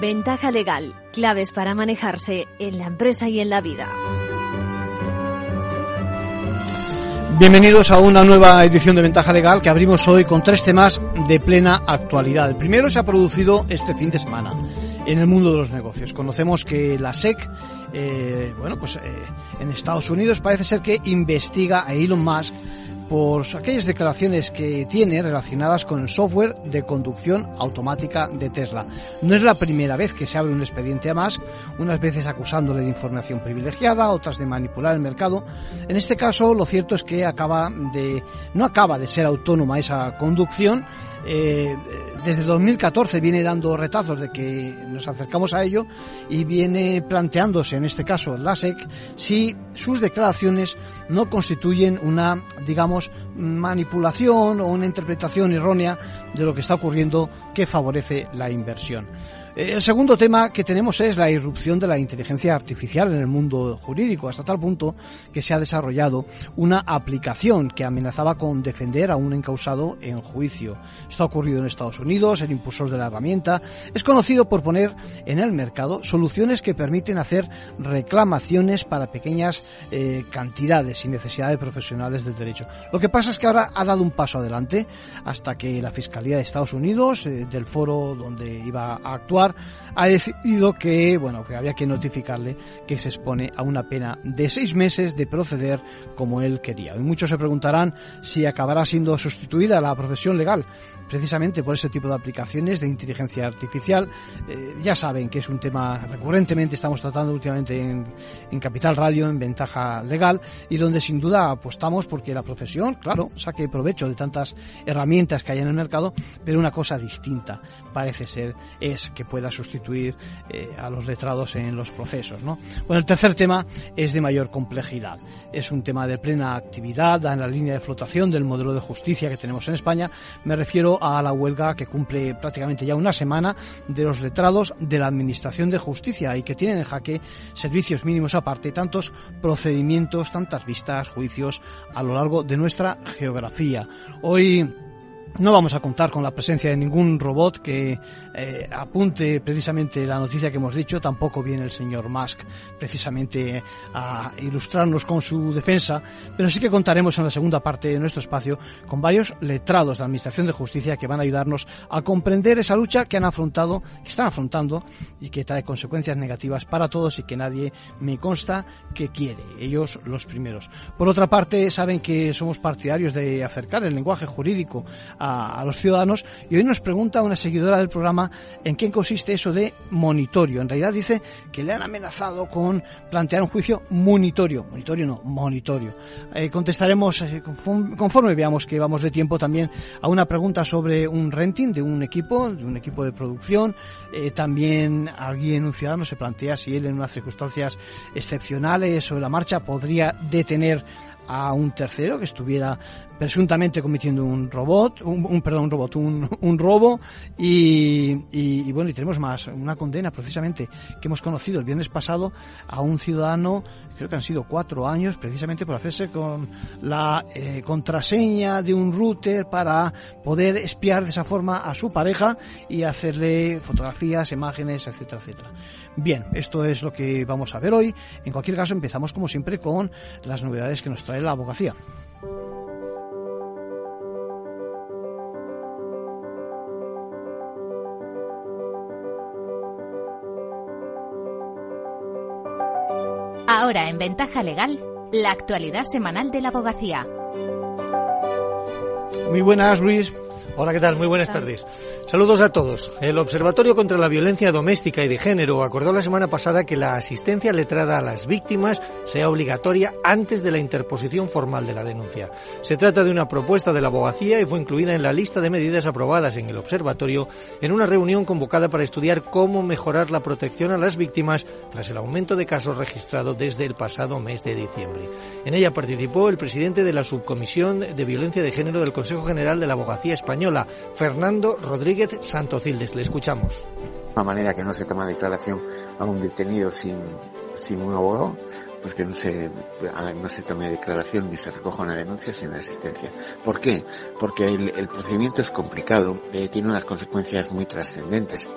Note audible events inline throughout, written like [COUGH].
Ventaja legal, claves para manejarse en la empresa y en la vida. Bienvenidos a una nueva edición de Ventaja Legal que abrimos hoy con tres temas de plena actualidad. El primero se ha producido este fin de semana en el mundo de los negocios. Conocemos que la SEC, eh, bueno, pues eh, en Estados Unidos parece ser que investiga a Elon Musk por aquellas declaraciones que tiene relacionadas con el software de conducción automática de Tesla. No es la primera vez que se abre un expediente a Musk, unas veces acusándole de información privilegiada, otras de manipular el mercado. En este caso, lo cierto es que acaba de, no acaba de ser autónoma esa conducción, eh, desde 2014 viene dando retazos de que nos acercamos a ello y viene planteándose, en este caso la SEC, si sus declaraciones no constituyen una, digamos, manipulación o una interpretación errónea de lo que está ocurriendo que favorece la inversión. El segundo tema que tenemos es la irrupción de la inteligencia artificial en el mundo jurídico, hasta tal punto que se ha desarrollado una aplicación que amenazaba con defender a un encausado en juicio. Esto ha ocurrido en Estados Unidos, el impulsor de la herramienta es conocido por poner en el mercado soluciones que permiten hacer reclamaciones para pequeñas eh, cantidades sin necesidad de profesionales del derecho. Lo que pasa es que ahora ha dado un paso adelante hasta que la Fiscalía de Estados Unidos, eh, del foro donde iba a actuar, ha decidido que, bueno, que había que notificarle que se expone a una pena de seis meses de proceder como él quería. Y muchos se preguntarán si acabará siendo sustituida la profesión legal precisamente por ese tipo de aplicaciones de inteligencia artificial. Eh, ya saben que es un tema recurrentemente estamos tratando últimamente en, en, Capital Radio, en Ventaja Legal, y donde sin duda apostamos porque la profesión, claro, saque provecho de tantas herramientas que hay en el mercado, pero una cosa distinta parece ser es que pueda sustituir eh, a los letrados en los procesos. ¿no? Bueno, el tercer tema es de mayor complejidad. Es un tema de plena actividad en la línea de flotación del modelo de justicia que tenemos en España. Me refiero a la huelga que cumple prácticamente ya una semana de los letrados de la Administración de Justicia y que tienen en jaque servicios mínimos aparte, tantos procedimientos, tantas vistas, juicios a lo largo de nuestra geografía. Hoy no vamos a contar con la presencia de ningún robot que eh, apunte precisamente la noticia que hemos dicho. Tampoco viene el señor Musk precisamente a ilustrarnos con su defensa, pero sí que contaremos en la segunda parte de nuestro espacio con varios letrados de la Administración de Justicia que van a ayudarnos a comprender esa lucha que han afrontado, que están afrontando y que trae consecuencias negativas para todos y que nadie me consta que quiere. Ellos los primeros. Por otra parte, saben que somos partidarios de acercar el lenguaje jurídico a, los ciudadanos y hoy nos pregunta una seguidora del programa en qué consiste eso de monitorio. En realidad dice que le han amenazado con plantear un juicio monitorio. Monitorio no, monitorio. Eh, contestaremos eh, conforme veamos que vamos de tiempo también a una pregunta sobre un renting de un equipo, de un equipo de producción. Eh, también alguien, un ciudadano, se plantea si él en unas circunstancias excepcionales sobre la marcha podría detener a un tercero que estuviera presuntamente cometiendo un robot, un, perdón, un robot, un, un robo y, y, bueno, y tenemos más, una condena precisamente que hemos conocido el viernes pasado a un ciudadano, creo que han sido cuatro años, precisamente por hacerse con la eh, contraseña de un router para poder espiar de esa forma a su pareja y hacerle fotografías, imágenes, etcétera, etcétera. Bien, esto es lo que vamos a ver hoy. En cualquier caso, empezamos como siempre con las novedades que nos trae la abogacía. Ahora en Ventaja Legal, la actualidad semanal de la abogacía. Muy buenas, Luis. Hola, ¿qué tal? Muy buenas tardes. Saludos a todos. El Observatorio contra la Violencia Doméstica y de Género acordó la semana pasada que la asistencia letrada a las víctimas sea obligatoria antes de la interposición formal de la denuncia. Se trata de una propuesta de la abogacía y fue incluida en la lista de medidas aprobadas en el Observatorio en una reunión convocada para estudiar cómo mejorar la protección a las víctimas tras el aumento de casos registrado desde el pasado mes de diciembre. En ella participó el presidente de la Subcomisión de Violencia de Género del Consejo General de la Abogacía Española, Fernando Rodríguez Santocildes. Le escuchamos. manera que no se toma declaración a un detenido sin, sin un abogado, pues que no se, no se tome declaración ni se recoja una denuncia sin asistencia. ¿Por qué? Porque el, procedimiento es complicado, eh, tiene unas consecuencias muy trascendentes.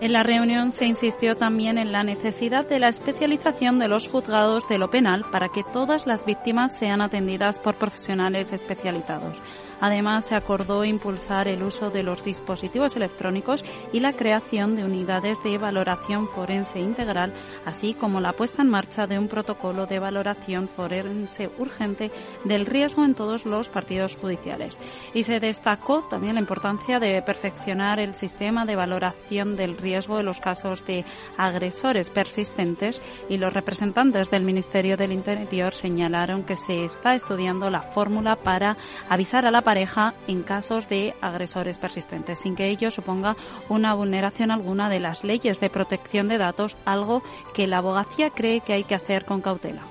En la reunión se insistió también en la necesidad de la especialización de los juzgados de lo penal para que todas las víctimas sean atendidas por profesionales especializados. Además, se acordó impulsar el uso de los dispositivos electrónicos y la creación de unidades de valoración forense integral, así como la puesta en marcha de un protocolo de valoración forense urgente del riesgo en todos los partidos judiciales. Y se destacó también la importancia de perfeccionar el sistema de valoración del riesgo en los casos de agresores persistentes y los representantes del Ministerio del Interior señalaron que se está estudiando la fórmula para avisar a la pareja en casos de agresores persistentes, sin que ello suponga una vulneración alguna de las leyes de protección de datos, algo que la abogacía cree que hay que hacer con cautela.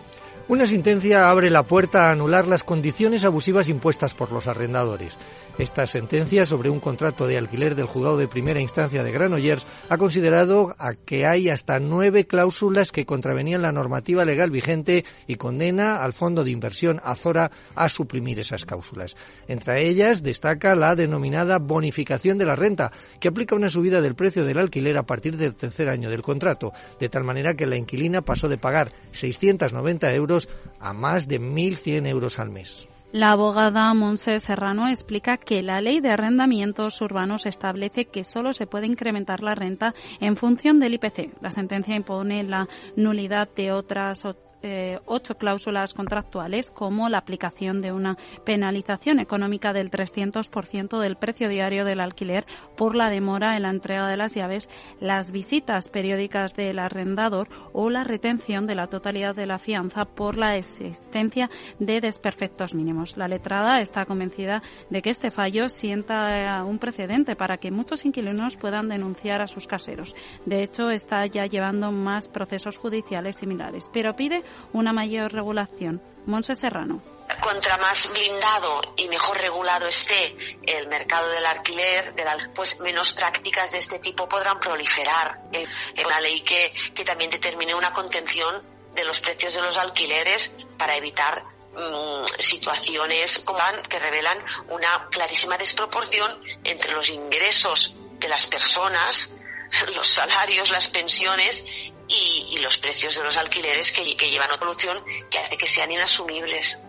Una sentencia abre la puerta a anular las condiciones abusivas impuestas por los arrendadores. Esta sentencia sobre un contrato de alquiler del juzgado de primera instancia de Granollers ha considerado que hay hasta nueve cláusulas que contravenían la normativa legal vigente y condena al fondo de inversión Azora a suprimir esas cláusulas. Entre ellas destaca la denominada bonificación de la renta, que aplica una subida del precio del alquiler a partir del tercer año del contrato, de tal manera que la inquilina pasó de pagar 690 euros a más de 1.100 euros al mes. La abogada Monse Serrano explica que la ley de arrendamientos urbanos establece que solo se puede incrementar la renta en función del IPC. La sentencia impone la nulidad de otras eh, ocho cláusulas contractuales, como la aplicación de una penalización económica del 300% del precio diario del alquiler por la demora en la entrega de las llaves, las visitas periódicas del arrendador o la retención de la totalidad de la fianza por la existencia de desperfectos mínimos. La letrada está convencida de que este fallo sienta un precedente para que muchos inquilinos puedan denunciar a sus caseros. De hecho, está ya llevando más procesos judiciales similares, pero pide una mayor regulación. Monse Serrano. Contra más blindado y mejor regulado esté el mercado del alquiler, pues menos prácticas de este tipo podrán proliferar. Eh, una ley que, que también determine una contención de los precios de los alquileres para evitar mm, situaciones que revelan una clarísima desproporción entre los ingresos de las personas, [LAUGHS] los salarios, las pensiones y, los precios de los alquileres que, que llevan otra solución que hace que sean inasumibles.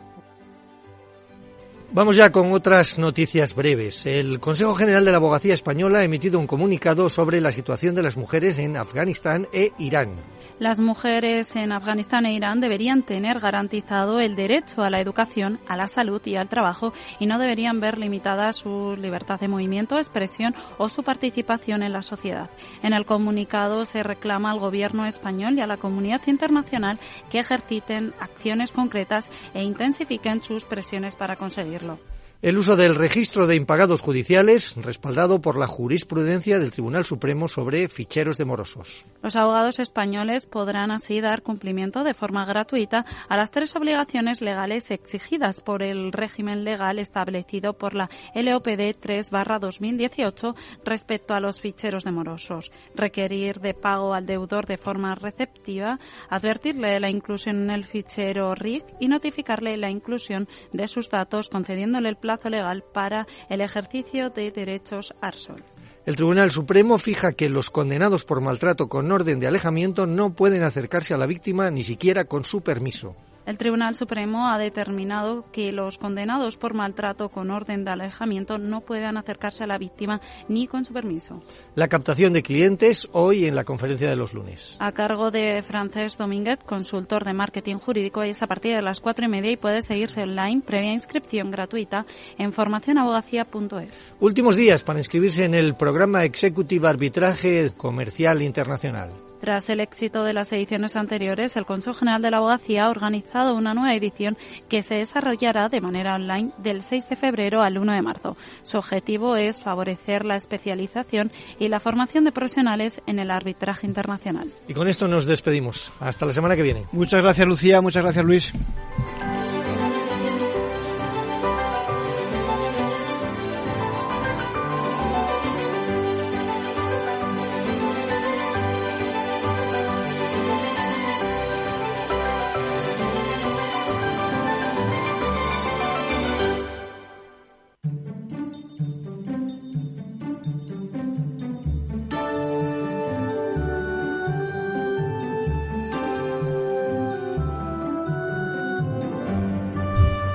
Vamos ya con otras noticias breves. El Consejo General de la Abogacía Española ha emitido un comunicado sobre la situación de las mujeres en Afganistán e Irán. Las mujeres en Afganistán e Irán deberían tener garantizado el derecho a la educación, a la salud y al trabajo y no deberían ver limitada su libertad de movimiento, expresión o su participación en la sociedad. En el comunicado se reclama al gobierno español y a la comunidad internacional que ejerciten acciones concretas e intensifiquen sus presiones para conseguirlo el uso del registro de impagados judiciales, respaldado por la jurisprudencia del Tribunal Supremo sobre ficheros de morosos. Los abogados españoles podrán así dar cumplimiento de forma gratuita a las tres obligaciones legales exigidas por el régimen legal establecido por la LOPD 3-2018 respecto a los ficheros de morosos. Requerir de pago al deudor de forma receptiva, advertirle la inclusión en el fichero RIC y notificarle la inclusión de sus datos concediéndole el plazo El Tribunal Supremo fija que los condenados por maltrato con orden de alejamiento no pueden acercarse a la víctima ni siquiera con su permiso. El Tribunal Supremo ha determinado que los condenados por maltrato con orden de alejamiento no puedan acercarse a la víctima ni con su permiso. La captación de clientes hoy en la conferencia de los lunes. A cargo de Francés Domínguez, consultor de marketing jurídico, es a partir de las cuatro y media y puede seguirse online previa inscripción gratuita en formacionabogacía.es. Últimos días para inscribirse en el programa Executive Arbitraje Comercial Internacional. Tras el éxito de las ediciones anteriores, el Consejo General de la Abogacía ha organizado una nueva edición que se desarrollará de manera online del 6 de febrero al 1 de marzo. Su objetivo es favorecer la especialización y la formación de profesionales en el arbitraje internacional. Y con esto nos despedimos. Hasta la semana que viene. Muchas gracias, Lucía. Muchas gracias, Luis.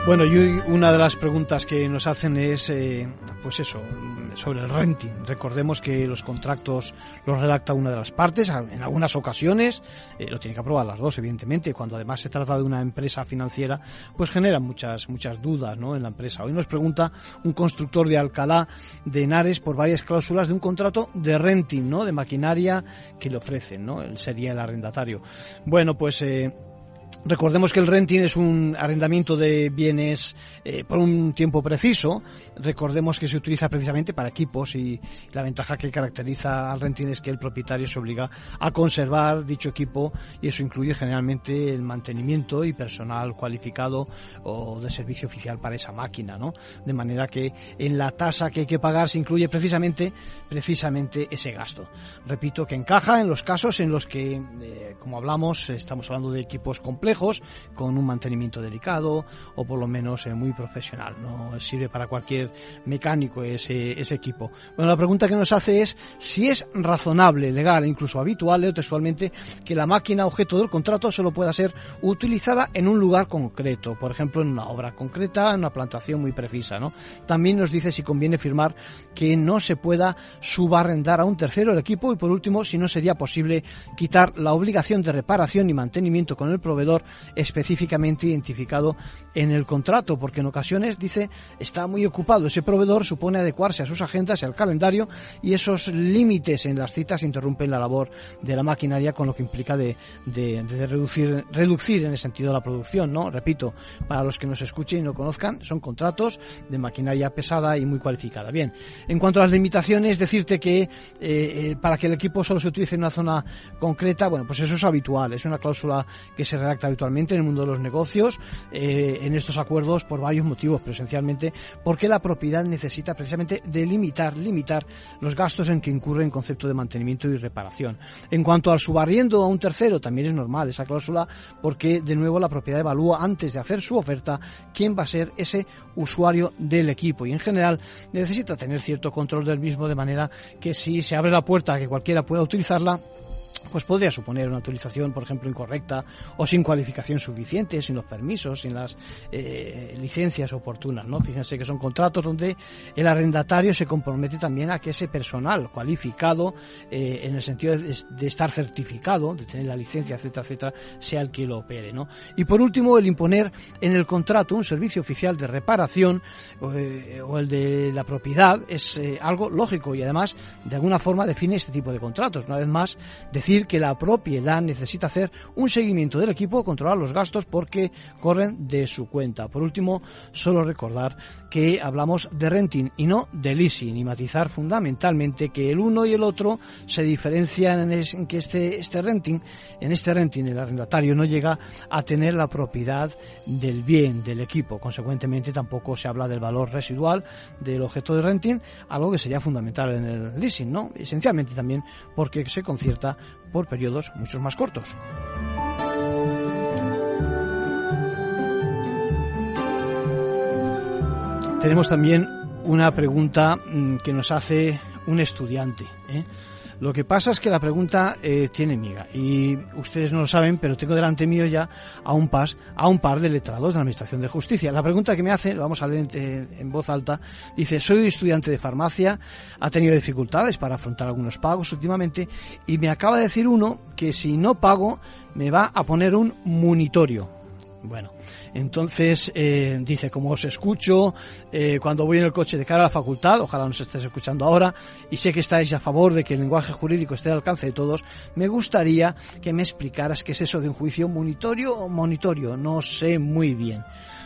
Bueno, y una de las preguntas que nos hacen es, eh, pues eso, sobre el renting. Recordemos que los contratos los redacta una de las partes, en algunas ocasiones eh, lo tiene que aprobar las dos, evidentemente. Cuando además se trata de una empresa financiera, pues genera muchas muchas dudas, ¿no? En la empresa. Hoy nos pregunta un constructor de Alcalá de Henares por varias cláusulas de un contrato de renting, ¿no? De maquinaria que le ofrecen, ¿no? Él sería el arrendatario. Bueno, pues eh, Recordemos que el renting es un arrendamiento de bienes eh, por un tiempo preciso. Recordemos que se utiliza precisamente para equipos y la ventaja que caracteriza al renting es que el propietario se obliga a conservar dicho equipo y eso incluye generalmente el mantenimiento y personal cualificado o de servicio oficial para esa máquina, ¿no? De manera que en la tasa que hay que pagar se incluye precisamente precisamente ese gasto. Repito que encaja en los casos en los que, eh, como hablamos, estamos hablando de equipos complejos con un mantenimiento delicado o por lo menos eh, muy profesional. No sirve para cualquier mecánico ese, ese equipo. Bueno, la pregunta que nos hace es si es razonable, legal e incluso habitual, leo textualmente, que la máquina objeto del contrato solo pueda ser utilizada en un lugar concreto, por ejemplo en una obra concreta, en una plantación muy precisa. También nos dice si conviene firmar que no se pueda subarrendar a un tercero el equipo y por último si no sería posible quitar la obligación de reparación y mantenimiento con el proveedor específicamente identificado en el contrato, porque en ocasiones dice está muy ocupado ese proveedor, supone adecuarse a sus agendas y al calendario y esos límites en las citas interrumpen la labor de la maquinaria con lo que implica de, reducir, reducir en el sentido de la producción, ¿no? Repito, para los que nos escuchen y no conozcan, son contratos de maquinaria pesada y muy cualificada. Bien, en cuanto a las limitaciones, decirte que eh, eh, para que el equipo solo se utilice en una zona concreta, bueno, pues eso es habitual, es una cláusula que se redacta habitualmente en el mundo de los negocios eh, en estos acuerdos por varios motivos, pero esencialmente porque la propiedad necesita precisamente delimitar, limitar los gastos en que incurre en concepto de mantenimiento y reparación. En cuanto al subarriendo a un tercero, también es normal esa cláusula porque de nuevo la propiedad evalúa antes de hacer su oferta quién va a ser ese usuario del equipo y en general necesita tener cierto control del mismo de manera que si se abre la puerta a que cualquiera pueda utilizarla, pues podría suponer una utilización, por ejemplo, incorrecta o sin cualificación suficiente, sin los permisos, sin las eh, licencias oportunas, ¿no? Fíjense que son contratos donde el arrendatario se compromete también a que ese personal cualificado, eh, en el sentido de, estar certificado, de tener la licencia, etcétera, etcétera, sea el que lo opere, ¿no? Y por último, el imponer en el contrato un servicio oficial de reparación eh, o el de la propiedad es algo lógico y además de alguna forma define este tipo de contratos. Una vez más, decir que la propiedad necesita hacer un seguimiento del equipo, controlar los gastos porque corren de su cuenta. Por último, solo recordar que hablamos de renting y no de leasing y matizar fundamentalmente que el uno y el otro se diferencian en, que este, este renting, en este renting el arrendatario no llega a tener la propiedad del bien, del equipo. Consecuentemente tampoco se habla del valor residual del objeto de renting, algo que sería fundamental en el leasing, ¿no? Esencialmente también porque se concierta por periodos mucho más cortos. Tenemos también una pregunta mm, que nos hace un estudiante. ¿eh? Lo que pasa es que la pregunta eh, tiene miga y ustedes no lo saben, pero tengo delante mío ya a un, pas, a un par de letrados de la Administración de Justicia. La pregunta que me hace, lo vamos a leer en, voz alta, dice, soy estudiante de farmacia, ha tenido dificultades para afrontar algunos pagos últimamente y me acaba de decir uno que si no pago me va a poner un monitorio. Bueno, entonces, eh, dice, como os escucho eh, cuando voy en el coche de cara a la facultad, ojalá nos estés escuchando ahora, y sé que estáis a favor de que el lenguaje jurídico esté al alcance de todos, me gustaría que me explicaras qué es eso de un juicio monitorio o monitorio. No sé muy bien.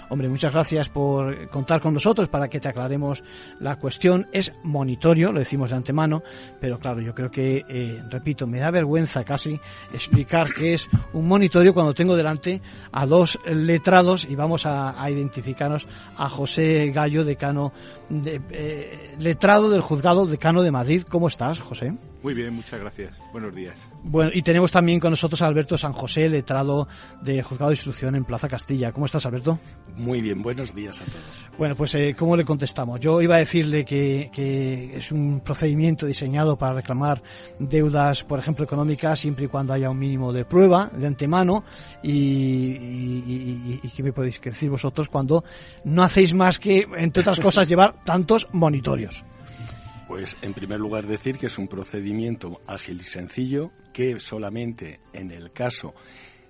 Hombre, muchas gracias por contar con nosotros para que te aclaremos la cuestión. Es monitorio, lo decimos de antemano, pero claro, yo creo que, eh, repito, me da vergüenza casi explicar qué es un monitorio cuando tengo delante a dos letrados y vamos a, identificarnos a José Gallo, decano, de, eh, letrado del juzgado decano de Madrid. ¿Cómo estás, José? Muy bien, muchas gracias. Buenos días. Bueno, y tenemos también con nosotros a Alberto San José, letrado de Juzgado de Instrucción en Plaza Castilla. ¿Cómo estás, Alberto? Muy bien, buenos días a todos. Bueno, pues eh, ¿cómo le contestamos? Yo iba a decirle que, que, es un procedimiento diseñado para reclamar deudas, por ejemplo, económicas, siempre y cuando haya un mínimo de prueba de antemano. Y, y, y, y ¿qué me podéis decir vosotros cuando no hacéis más que, entre otras cosas, [LAUGHS] llevar tantos monitorios? Pues en primer lugar decir que es un procedimiento ágil y sencillo que solamente en el caso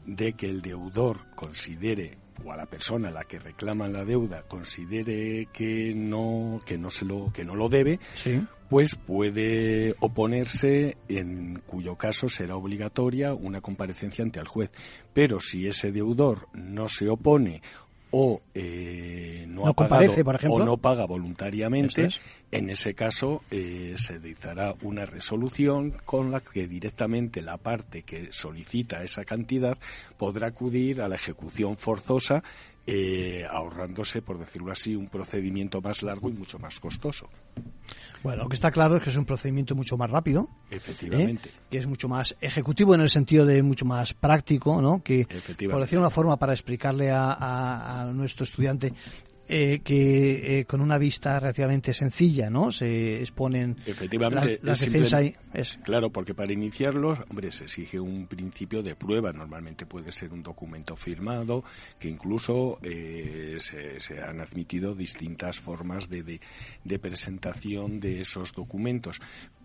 de que el deudor considere o a la persona a la que reclaman la deuda considere que no que no se lo que no lo debe, sí. pues puede oponerse en cuyo caso será obligatoria una comparecencia ante el juez. Pero si ese deudor no se opone o eh, no, no ha pagado, por ejemplo. o no paga voluntariamente, es. en ese caso eh, se dictará una resolución con la que directamente la parte que solicita esa cantidad podrá acudir a la ejecución forzosa eh, ahorrándose, por decirlo así, un procedimiento más largo y mucho más costoso. Bueno, lo que está claro es que es un procedimiento mucho más rápido. Efectivamente. ¿eh? Que es mucho más ejecutivo en el sentido de mucho más práctico, ¿no? Que, por decir una forma, para explicarle a, a, a nuestro estudiante eh, que eh, con una vista relativamente sencilla, ¿no? Se exponen Efectivamente, las, defensas ahí. Es. Claro, porque para iniciarlos, hombre, se exige un principio de prueba. Normalmente puede ser un documento firmado, que incluso eh, se, se, han admitido distintas formas de, de, de presentación de esos documentos.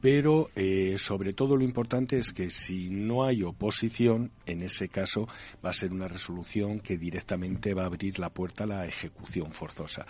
Pero eh, sobre todo lo importante es que si no hay oposición, en ese caso va a ser una resolución que directamente va a abrir la puerta a la ejecución forzosa.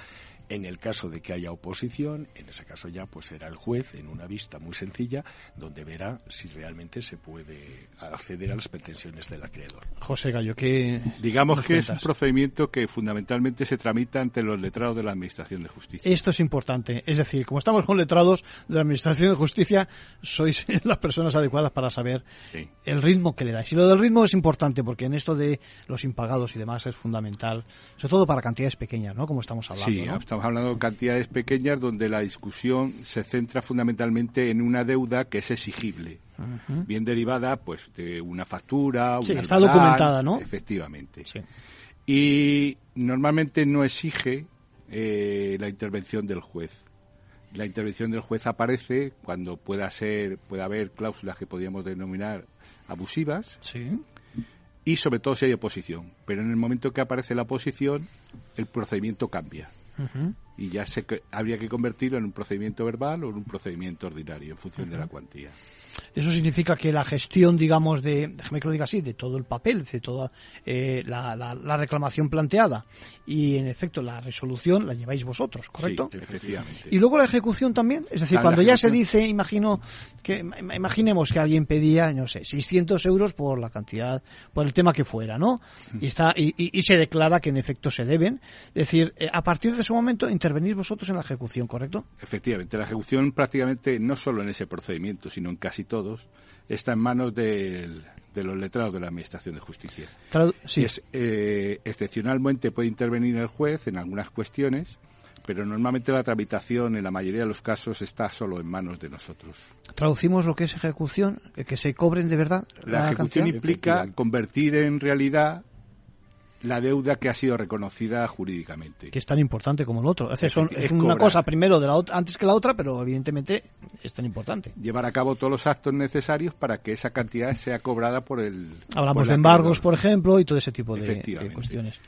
En el caso de que haya oposición, en ese caso ya pues será el juez en una vista muy sencilla donde verá si realmente se puede acceder a las pretensiones del acreedor. José Gallo, que digamos que cuentas? es un procedimiento que fundamentalmente se tramita ante los letrados de la Administración de Justicia. Esto es importante, es decir, como estamos con letrados de la Administración de Justicia, sois [LAUGHS] las personas adecuadas para saber sí. el ritmo que le dais. Y lo del ritmo es importante porque en esto de los impagados y demás es fundamental, sobre todo para cantidades pequeñas, ¿no? Como estamos hablando. Sí, ¿no? Estamos hablando de cantidades pequeñas donde la discusión se centra fundamentalmente en una deuda que es exigible, uh -huh. bien derivada pues de una factura, sí, una está albalán, documentada, ¿no? Efectivamente. Sí. Y normalmente no exige eh, la intervención del juez. La intervención del juez aparece cuando pueda ser, pueda haber cláusulas que podríamos denominar abusivas. Sí y sobre todo si hay oposición. Pero en el momento que aparece la oposición, el procedimiento cambia. Uh -huh. Y ya se, habría que convertirlo en un procedimiento verbal o en un procedimiento ordinario en función uh -huh. de la cuantía. Eso significa que la gestión, digamos, de, déjame que lo diga así, de todo el papel, de toda eh, la, la, la, reclamación planteada y, en efecto, la resolución la lleváis vosotros, ¿correcto? Sí, efectivamente. Y luego la ejecución también, es decir, cuando ya se dice, imagino, que imaginemos que alguien pedía, no sé, 600 euros por la cantidad, por el tema que fuera, ¿no? Y está y, y, y se declara que en efecto se deben. Es decir, eh, a partir de ese momento intervenís vosotros en la ejecución, ¿correcto? Efectivamente, la ejecución prácticamente no solo en ese procedimiento, sino en casi todos, está en manos del, de los letrados de la Administración de Justicia. Tradu sí. Es, eh, excepcionalmente puede intervenir el juez en algunas cuestiones, pero normalmente la tramitación en la mayoría de los casos está solo en manos de nosotros. Traducimos lo que es ejecución, que se cobren de verdad. La, la ejecución cantidad? implica convertir en realidad la deuda que ha sido reconocida jurídicamente. Que es tan importante como el otro. Es, son, es, es una cobrar. cosa primero de la antes que la otra, pero evidentemente es tan importante. Llevar a cabo todos los actos necesarios para que esa cantidad sea cobrada por el. Hablamos por de embargos, por ejemplo, y todo ese tipo de, de cuestiones.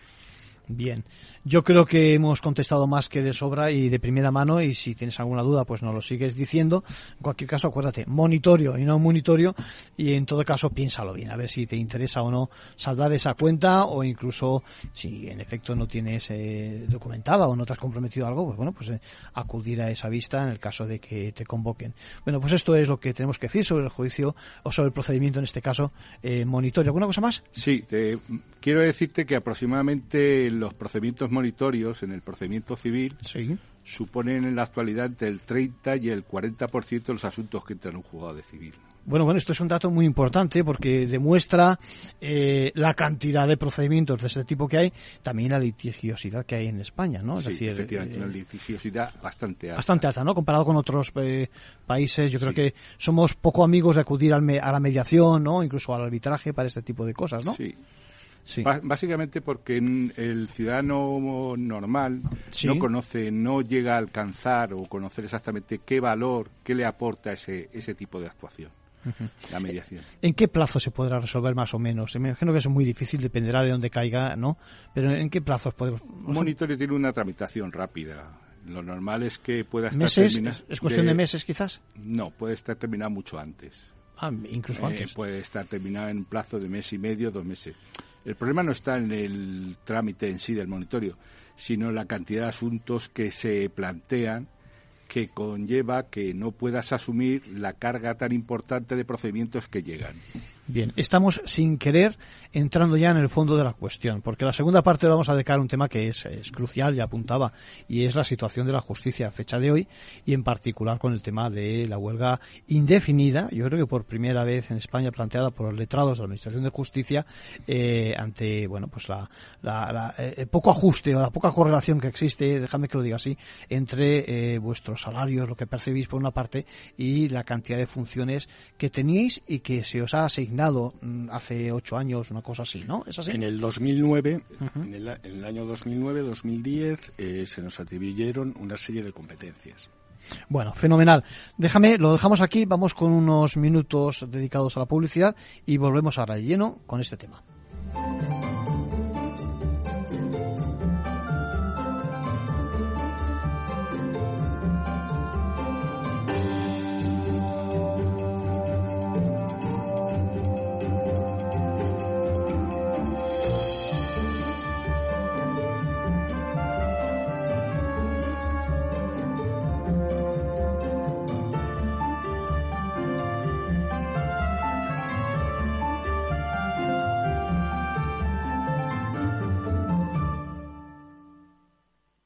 Bien. Yo creo que hemos contestado más que de sobra y de primera mano y si tienes alguna duda pues nos lo sigues diciendo. En cualquier caso acuérdate, monitorio y no monitorio y en todo caso piénsalo bien, a ver si te interesa o no saldar esa cuenta o incluso si en efecto no tienes eh, documentada o no te has comprometido a algo, pues bueno, pues eh, acudir a esa vista en el caso de que te convoquen. Bueno, pues esto es lo que tenemos que decir sobre el juicio o sobre el procedimiento en este caso eh, monitorio. ¿Alguna cosa más? Sí, te, quiero decirte que aproximadamente en los procedimientos monitorios, en el procedimiento civil, suponen en la actualidad entre el 30 y el 40% de los asuntos que entran en un juzgado de civil. Bueno, bueno, esto es un dato muy importante porque demuestra eh, la cantidad de procedimientos de este tipo que hay, también la litigiosidad que hay en España, ¿no? Es decir, efectivamente, una eh, litigiosidad bastante alta. Bastante alta, ¿no? Comparado con otros eh, países, yo creo que somos poco amigos de acudir a la mediación, ¿no? Incluso al arbitraje para este tipo de cosas, ¿no? Sí. Sí. Básicamente porque el ciudadano normal no conoce, no llega a alcanzar o conocer exactamente qué valor, qué le aporta ese, ese tipo de actuación la mediación. ¿En qué plazo se podrá resolver más o menos? Me imagino que es muy difícil, dependerá de dónde caiga, ¿no? Pero ¿en qué plazos podemos...? Un monitorio tiene una tramitación rápida. Lo normal es que pueda estar ¿Meses? ¿Es cuestión de... meses quizás? No, puede estar terminado mucho antes. Ah, incluso eh, antes. Puede estar terminado en plazo de mes y medio, dos meses. El problema no está en el trámite en sí del monitorio, sino en la cantidad de asuntos que se plantean que conlleva que no puedas asumir la carga tan importante de procedimientos que llegan. Bien, estamos sin querer entrando ya en el fondo de la cuestión, porque la segunda parte vamos a dedicar a un tema que es, crucial, ya apuntaba, y es la situación de la justicia a fecha de hoy, y en particular con el tema de la huelga indefinida, yo creo que por primera vez en España planteada por los letrados de la Administración de Justicia, eh, ante, bueno, pues la, la, eh, el poco ajuste o la poca correlación que existe, déjame que lo diga así, entre eh, vuestros salarios, lo que percibís por una parte, y la cantidad de funciones que teníais y que se os ha asignado Mm, hace ocho años, una cosa así, ¿no? ¿Es así? En el 2009, en, el, año 2009-2010, eh, se nos atribuyeron una serie de competencias. Bueno, fenomenal. Déjame, lo dejamos aquí, vamos con unos minutos dedicados a la publicidad y volvemos ahora de lleno con este tema.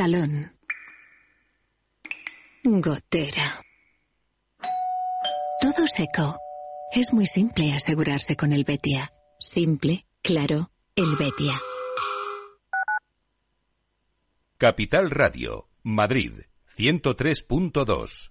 Salón. Gotera. Todo seco. Es muy simple asegurarse con el Betia. Simple, claro, el Betia. Capital Radio, Madrid, 103.2.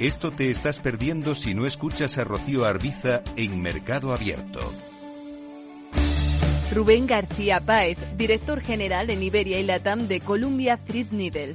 Esto te estás perdiendo si no escuchas a Rocío Arbiza en Mercado Abierto. Rubén García Páez, director general en Iberia y Latam de Columbia Threadneedle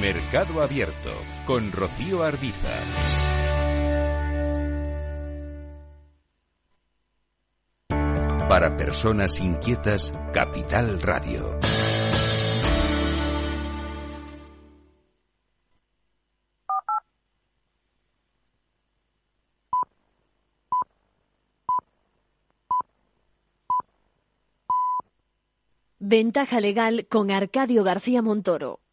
Mercado Abierto con Rocío Arbiza. Para personas inquietas, Capital Radio. Ventaja legal con Arcadio García Montoro.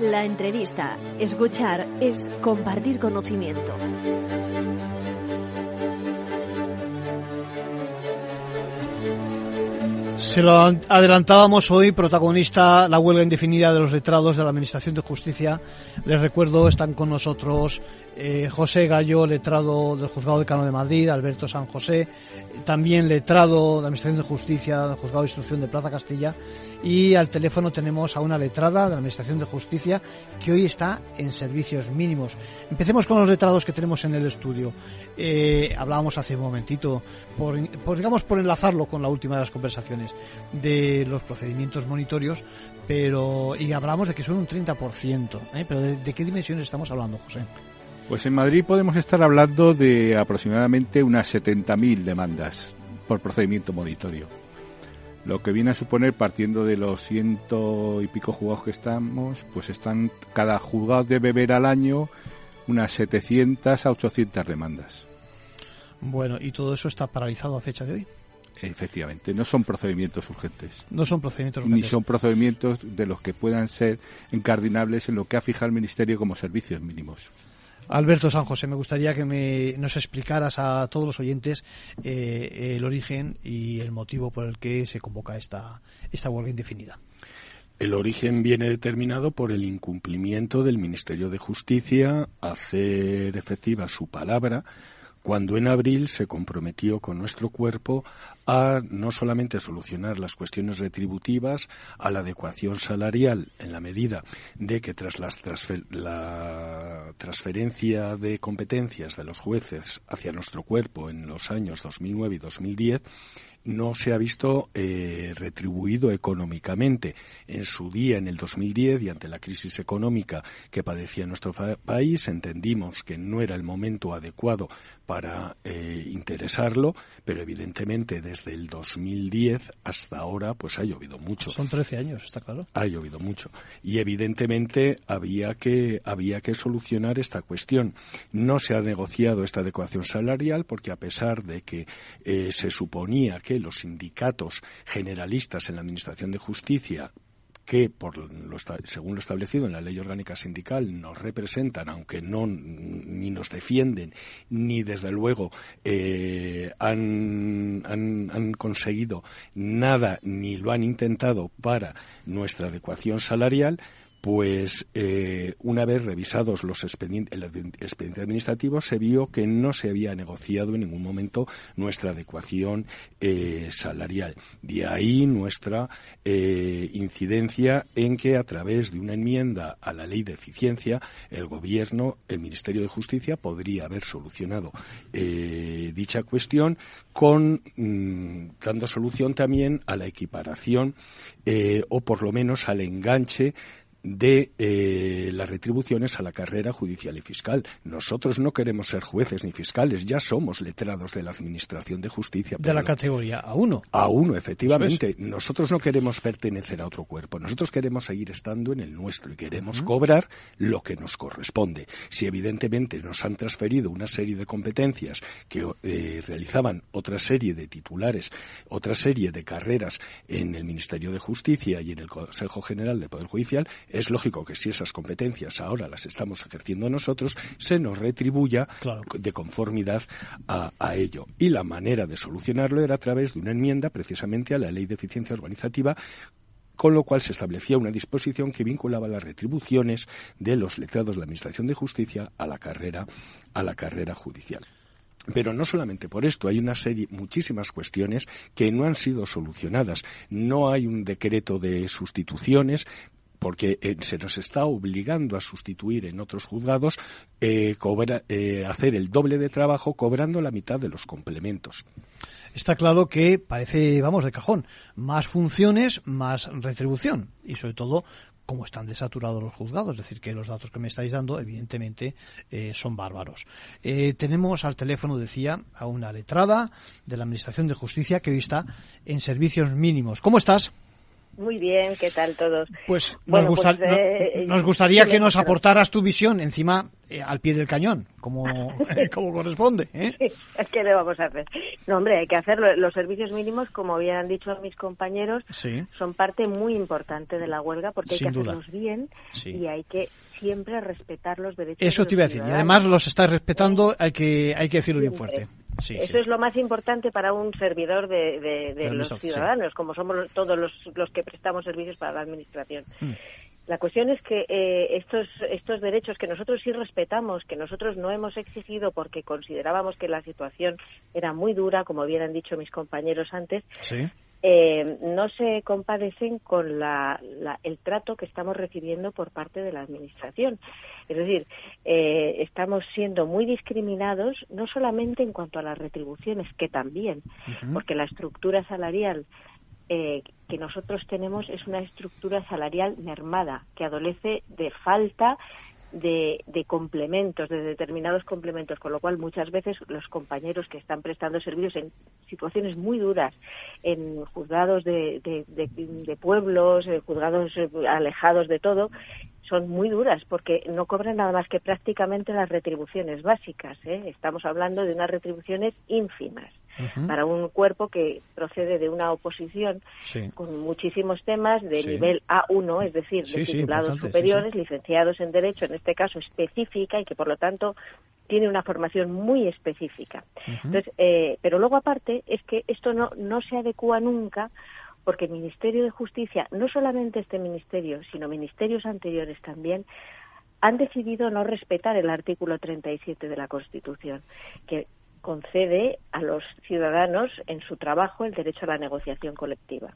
La entrevista, escuchar, es compartir conocimiento. Se lo adelantábamos hoy, protagonista la huelga indefinida de los letrados de la Administración de Justicia. Les recuerdo, están con nosotros eh, José Gallo, letrado del Juzgado de Cano de Madrid, Alberto San José, también letrado de la Administración de Justicia del Juzgado de Instrucción de Plaza Castilla. Y al teléfono tenemos a una letrada de la Administración de Justicia que hoy está en servicios mínimos. Empecemos con los letrados que tenemos en el estudio. Eh, hablábamos hace un momentito, por, digamos por enlazarlo con la última de las conversaciones, de los procedimientos monitorios, pero y hablamos de que son un 30%. ¿eh? Pero ¿de qué dimensiones estamos hablando, José? Pues en Madrid podemos estar hablando de aproximadamente unas 70.000 demandas por procedimiento monitorio. Lo que viene a suponer, partiendo de los ciento y pico juzgados que estamos, pues están, cada juzgado debe ver al año unas 700 a 800 demandas. Bueno, ¿y todo eso está paralizado a fecha de hoy? Efectivamente, no son procedimientos urgentes. No son procedimientos urgentes. Ni son procedimientos de los que puedan ser encardinables en lo que ha fijado el Ministerio como servicios mínimos. Alberto San José, me gustaría que me, nos explicaras a todos los oyentes eh, el origen y el motivo por el que se convoca esta, esta huelga indefinida. El origen viene determinado por el incumplimiento del Ministerio de Justicia a hacer efectiva su palabra cuando en abril se comprometió con nuestro cuerpo a no solamente solucionar las cuestiones retributivas, a la adecuación salarial en la medida de que tras la transferencia de competencias de los jueces hacia nuestro cuerpo en los años 2009 y 2010, no se ha visto eh, retribuido económicamente. En su día, en el 2010, y ante la crisis económica que padecía nuestro país, entendimos que no era el momento adecuado para eh, interesarlo, pero evidentemente desde el 2010 hasta ahora, pues ha llovido mucho. Son 13 años, está claro. Ha llovido mucho. Y evidentemente había que, había que solucionar esta cuestión. No se ha negociado esta adecuación salarial porque a pesar de que eh, se suponía que los sindicatos generalistas en la Administración de Justicia que, según lo establecido en la ley orgánica sindical, nos representan, aunque no ni nos defienden, ni desde luego eh, han conseguido nada, ni lo han intentado para nuestra adecuación salarial, pues eh, una vez revisados los expedientes, administrativos se vio que no se había negociado en ningún momento nuestra adecuación eh, salarial. De ahí nuestra eh, incidencia en que a través de una enmienda a la ley de eficiencia el Gobierno, el Ministerio de Justicia podría haber solucionado dicha cuestión con mm, dando solución también a la equiparación o por lo menos al enganche de eh, las retribuciones a la carrera judicial y fiscal. Nosotros no queremos ser jueces ni fiscales, ya somos letrados de la Administración de Justicia. De la categoría A1. A1, efectivamente. Nosotros no queremos pertenecer a otro cuerpo, nosotros queremos seguir estando en el nuestro y queremos cobrar lo que nos corresponde. Si evidentemente nos han transferido una serie de competencias que eh, realizaban otra serie de titulares, otra serie de carreras en el Ministerio de Justicia y en el Consejo General del Poder Judicial, es lógico que si esas competencias ahora las estamos ejerciendo nosotros, se nos retribuya de conformidad a, ello. Y la manera de solucionarlo era a través de una enmienda precisamente a la Ley de Eficiencia Organizativa con lo cual se establecía una disposición que vinculaba las retribuciones de los letrados de la Administración de Justicia a la carrera, a la carrera judicial. Pero no solamente por esto, hay una serie, muchísimas cuestiones que no han sido solucionadas. No hay un decreto de sustituciones, porque eh, se nos está obligando a sustituir en otros juzgados, eh, eh, hacer el doble de trabajo cobrando la mitad de los complementos. Está claro que parece, vamos, de cajón, más funciones, más retribución y sobre todo como están desaturados los juzgados, es decir, que los datos que me estáis dando, evidentemente, son bárbaros. Tenemos al teléfono, decía, a una letrada de la Administración de Justicia que hoy está en servicios mínimos. ¿Cómo estás? Muy bien, ¿qué tal todos? Pues nos, Bueno, gusta- pues, eh, no- nos gustaría que nos aportaras tu visión encima eh, al pie del cañón, como, [LAUGHS] [LAUGHS] como corresponde. ¿eh? ¿Qué le vamos a hacer? No, hombre, hay que hacerlo. Los servicios mínimos, como bien han dicho mis compañeros, Sí. son parte muy importante de la huelga porque hay Sin que duda. hacerlos bien Sí. y hay que siempre respetar los derechos Eso de te iba a los decir. Y además los estás respetando, hay que, hay que decirlo bien fuerte. Sí, Eso sí. es lo más importante para un servidor de, los ciudadanos, como somos todos los, los que prestamos servicios para la administración. Mm. La cuestión es que eh, estos, estos derechos que nosotros sí respetamos, que nosotros no hemos exigido porque considerábamos que la situación era muy dura, como bien han dicho mis compañeros antes, Sí. Eh, no se compadecen con la- la- el trato que estamos recibiendo por parte de la Administración. Es decir, eh, estamos siendo muy discriminados, no solamente en cuanto a las retribuciones, que también, porque la estructura salarial eh, que nosotros tenemos es una estructura salarial mermada, que adolece de falta de, de complementos, de determinados complementos, con lo cual muchas veces los compañeros que están prestando servicios en situaciones muy duras, en juzgados de, de- de- pueblos, eh, juzgados eh, alejados de todo, son muy duras porque no cobran nada más que prácticamente las retribuciones básicas. ¿eh? Estamos hablando de unas retribuciones ínfimas Para un cuerpo que procede de una oposición Sí. con muchísimos temas de Sí. nivel A1, es decir, de sí, titulados superiores, licenciados en Derecho, en este caso específica, y que por lo tanto tiene una formación muy específica. Entonces, eh, pero luego aparte es que esto no, no se adecua nunca porque el Ministerio de Justicia, no solamente este ministerio, sino ministerios anteriores también, han decidido no respetar el artículo 37 de la Constitución, que concede a los ciudadanos en su trabajo el derecho a la negociación colectiva.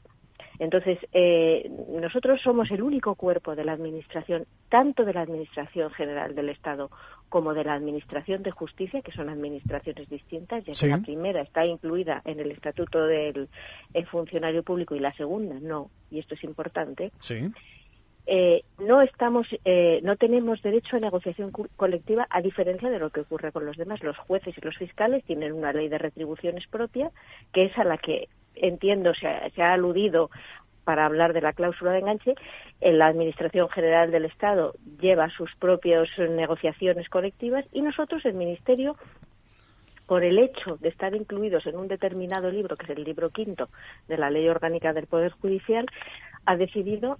Entonces, eh, nosotros somos el único cuerpo de la Administración, tanto de la Administración General del Estado como de la Administración de Justicia, que son administraciones distintas, ya que Sí. la primera está incluida en el Estatuto del el Funcionario Público y la segunda no, y esto es importante. Sí. Eh, no estamos, eh, no tenemos derecho a negociación cu- colectiva a diferencia de lo que ocurre con los demás. Los jueces y los fiscales tienen una ley de retribuciones propia, que es a la que entiendo se ha, se ha aludido para hablar de la cláusula de enganche. En la Administración General del Estado lleva sus propias negociaciones colectivas y nosotros, el Ministerio, por el hecho de estar incluidos en un determinado libro, que es el libro quinto de la Ley Orgánica del Poder Judicial, ha decidido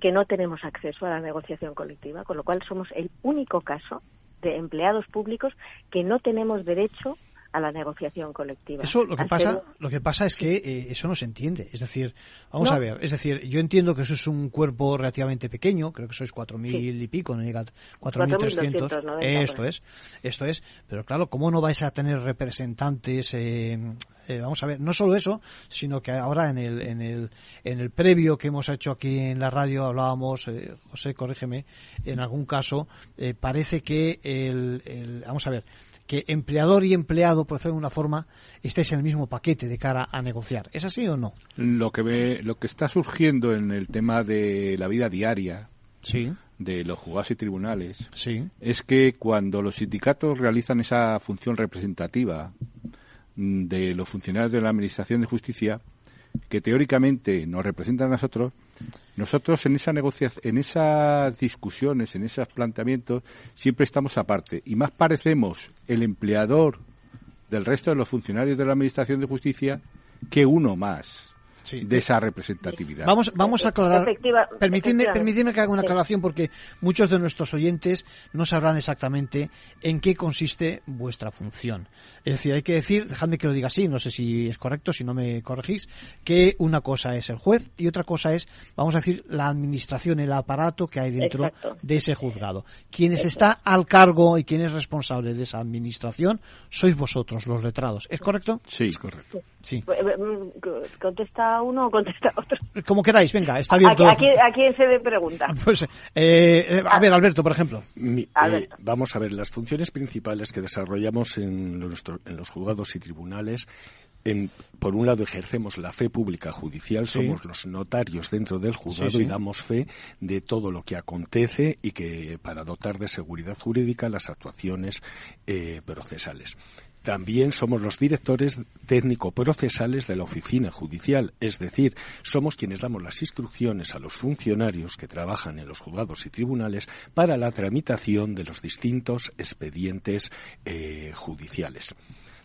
que no tenemos acceso a la negociación colectiva, con lo cual somos el único caso de empleados públicos que no tenemos derecho a la negociación colectiva. Eso lo que pasa, lo que pasa es que eh, eso no se entiende. Es decir, vamos No. a ver, es decir, yo entiendo que eso es un cuerpo relativamente pequeño, creo que sois cuatro mil y pico, no llega a cuatro mil trescientos. 4.290 Esto ahí. es, esto es. Pero claro, ¿cómo no vais a tener representantes? eh, eh, vamos a ver, no solo eso, sino que ahora en el, en el, en el previo que hemos hecho aquí en la radio hablábamos, eh, José, corrígeme, en algún caso eh, parece que el, el, vamos a ver, que empleador y empleado, por decirlo de una forma, estéis en el mismo paquete de cara a negociar. ¿Es así o no? Lo que ve- lo que está surgiendo en el tema de la vida diaria Sí. de los juzgados y tribunales Sí. es que cuando los sindicatos realizan esa función representativa mm, de los funcionarios de la Administración de Justicia, que teóricamente nos representan a nosotros, nosotros en esa negociación, en esas discusiones, en esos planteamientos, siempre estamos aparte. Y más parecemos el empleador del resto de los funcionarios de la Administración de Justicia que uno más de esa representatividad. Vamos, vamos a aclarar. Efectiva- permitidme, que haga una aclaración porque muchos de nuestros oyentes no sabrán exactamente en qué consiste vuestra función. Es decir, hay que decir, dejadme que lo diga así, no sé si es correcto, si no me corregís, que una cosa es el juez y otra cosa es, vamos a decir, la administración, el aparato que hay dentro Exacto. de ese juzgado. Quienes está al cargo y quien es responsable de esa administración sois vosotros, los letrados. ¿Es correcto? Sí, es correcto. Sí. Eh, eh, mm, ¿Contesta uno o contesta [LAUGHS] otro? Como queráis, venga, está abierto. ¿A, quién, a quién se le pregunta? [LAUGHS] Pues, eh, a ver, Alberto, por ejemplo. Mi- eh, vamos a ver, las funciones principales que desarrollamos en, nuestro- en los juzgados y tribunales, en- por un lado ejercemos la fe pública judicial, Sí. somos los notarios dentro del juzgado Sí, sí. y damos fe de todo lo que acontece y que para dotar de seguridad jurídica las actuaciones eh, procesales. También somos los directores técnico-procesales de la oficina judicial, es decir, somos quienes damos las instrucciones a los funcionarios que trabajan en los juzgados y tribunales para la tramitación de los distintos expedientes eh, judiciales.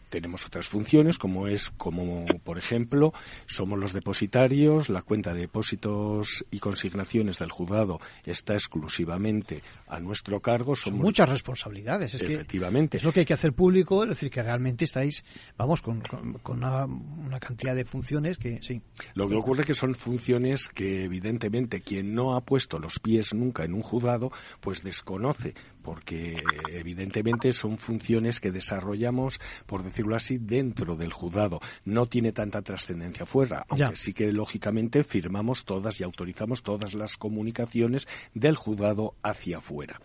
Tenemos otras funciones, como es, como por ejemplo, somos los depositarios, la cuenta de depósitos y consignaciones del juzgado está exclusivamente a nuestro cargo. Son muchas responsabilidades. Es Efectivamente. que es lo que hay que hacer público, es decir, que realmente estáis, vamos, con, con- con una, una cantidad de funciones que sí. Lo que ocurre que son funciones que evidentemente quien no ha puesto los pies nunca en un juzgado, pues desconoce, porque evidentemente son funciones que desarrollamos, por decirlo así, dentro del juzgado. No tiene tanta trascendencia fuera, aunque Ya. sí que lógicamente firmamos todas y autorizamos todas las comunicaciones del juzgado hacia afuera.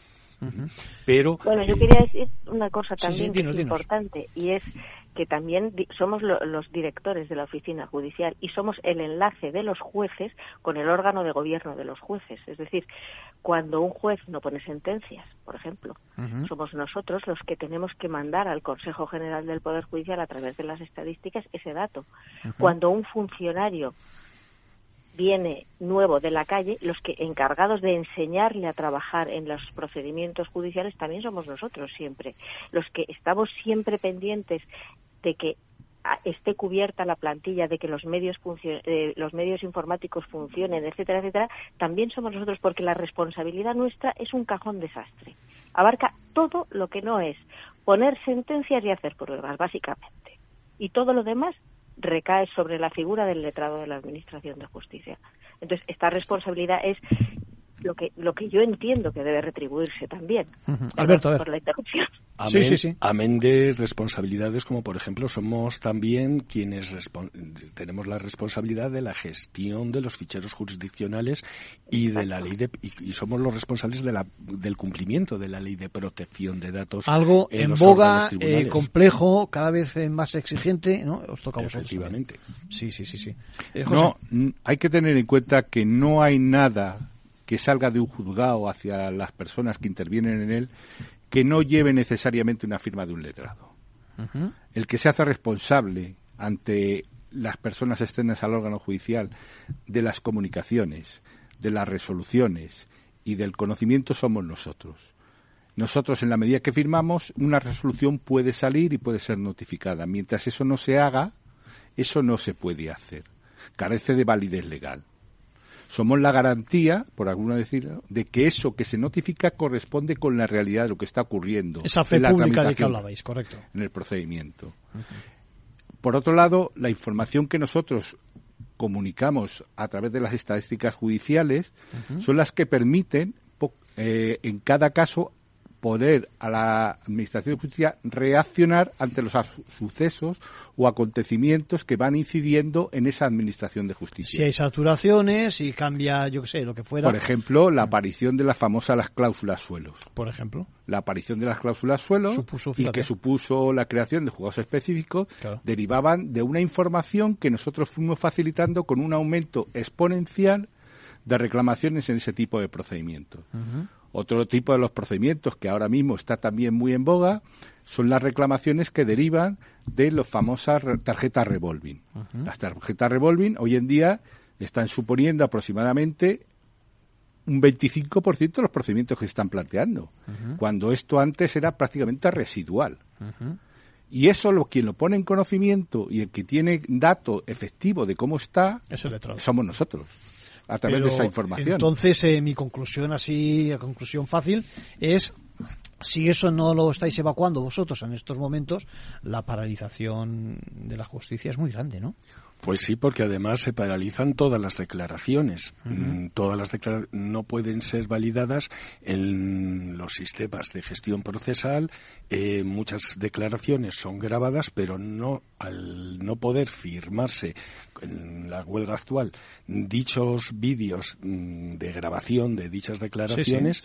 Pero Bueno, yo eh, quería decir una cosa Sí, sí, también dinos, que es dinos. importante y es que también somos lo- los directores de la oficina judicial y somos el enlace de los jueces con el órgano de gobierno de los jueces. Es decir, cuando un juez no pone sentencias, por ejemplo, somos nosotros los que tenemos que mandar al Consejo General del Poder Judicial a través de las estadísticas ese dato. Cuando un funcionario viene nuevo de la calle, los que encargados de enseñarle a trabajar en los procedimientos judiciales también somos nosotros siempre. Los que estamos siempre pendientes de que ah, esté cubierta la plantilla, de que los medios eh, los medios informáticos funcionen, etcétera, etcétera, también somos nosotros porque la responsabilidad nuestra es un cajón desastre. Abarca todo lo que no es poner sentencias y hacer pruebas, básicamente. Y todo lo demás recae sobre la figura del letrado de la Administración de Justicia. Entonces, esta responsabilidad es lo que lo que yo entiendo que debe retribuirse también. Alberto, a ver. Por la interrupción. Amén, Sí, sí, sí. amén de responsabilidades como por ejemplo somos también quienes tenemos la responsabilidad de la gestión de los ficheros jurisdiccionales y de la ley de y, y somos los responsables de la, del cumplimiento de la ley de protección de datos Algo en boga, eh, complejo, cada vez eh, más exigente, ¿no? Os toca a vosotros. Efectivamente. también. Sí, sí, sí, sí. Eh, José. No, hay que tener en cuenta que no hay nada que salga de un juzgado hacia las personas que intervienen en él que no lleve necesariamente una firma de un letrado. El que se hace responsable ante las personas externas al órgano judicial de las comunicaciones, de las resoluciones y del conocimiento somos nosotros. Nosotros, en la medida que firmamos, una resolución puede salir y puede ser notificada. Mientras eso no se haga, eso no se puede hacer. Carece de validez legal. Somos la garantía, por alguna decir, de que eso que se notifica corresponde con la realidad de lo que está ocurriendo. Esa fe en la pública de que hablabais, correcto. En el procedimiento. Por otro lado, la información que nosotros comunicamos a través de las estadísticas judiciales son las que permiten, eh, en cada caso, poder a la Administración de Justicia reaccionar ante los sucesos o acontecimientos que van incidiendo en esa Administración de Justicia. Si hay saturaciones y cambia, yo qué sé, lo que fuera. Por ejemplo, la aparición de las famosas las cláusulas suelos. Por ejemplo. La aparición de las cláusulas suelo Supuso, y que supuso la creación de juzgados específicos Claro. derivaban de una información que nosotros fuimos facilitando con un aumento exponencial de reclamaciones en ese tipo de procedimientos. Otro tipo de los procedimientos que ahora mismo está también muy en boga son las reclamaciones que derivan de las famosas tarjetas revolving. Las tarjetas revolving hoy en día están suponiendo aproximadamente un 25% de los procedimientos que se están planteando, cuando esto antes era prácticamente residual. Y eso lo quien lo pone en conocimiento y el que tiene dato efectivo de cómo está Es somos nosotros a través Pero, de esa información. Entonces, eh, mi conclusión así, a conclusión fácil, es si eso no lo estáis evacuando vosotros en estos momentos, la paralización de la justicia es muy grande, ¿no? Pues sí, porque además se paralizan todas las declaraciones. Mm, todas las declaraciones no pueden ser validadas en los sistemas de gestión procesal. Eh, muchas declaraciones son grabadas, pero no al no poder firmarse en la huelga actual dichos vídeos mm, de grabación de dichas declaraciones,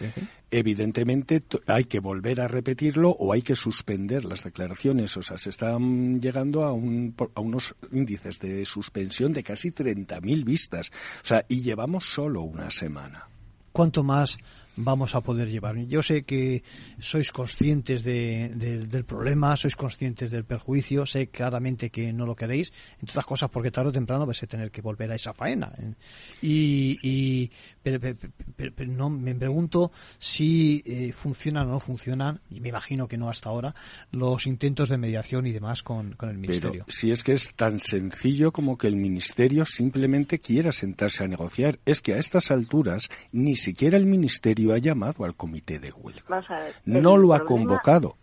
evidentemente hay que volver a repetirlo o hay que suspender las declaraciones. O sea, se están llegando a, un, a unos índices de suspensión de casi 30.000 vistas. O sea, y llevamos solo una semana. ¿Cuánto más vamos a poder llevar. Yo sé que sois conscientes de, del problema, sois conscientes del perjuicio, sé claramente que no lo queréis, entre otras cosas porque tarde o temprano vais a tener que volver a esa faena. Y, y pero, no, me pregunto si eh, funcionan o no funcionan, y me imagino que no hasta ahora, los intentos de mediación y demás con, con el Ministerio. Pero si es que es tan sencillo como que el Ministerio simplemente quiera sentarse a negociar, es que a estas alturas ni siquiera el Ministerio ha llamado al comité de huelga. no lo ha convocado.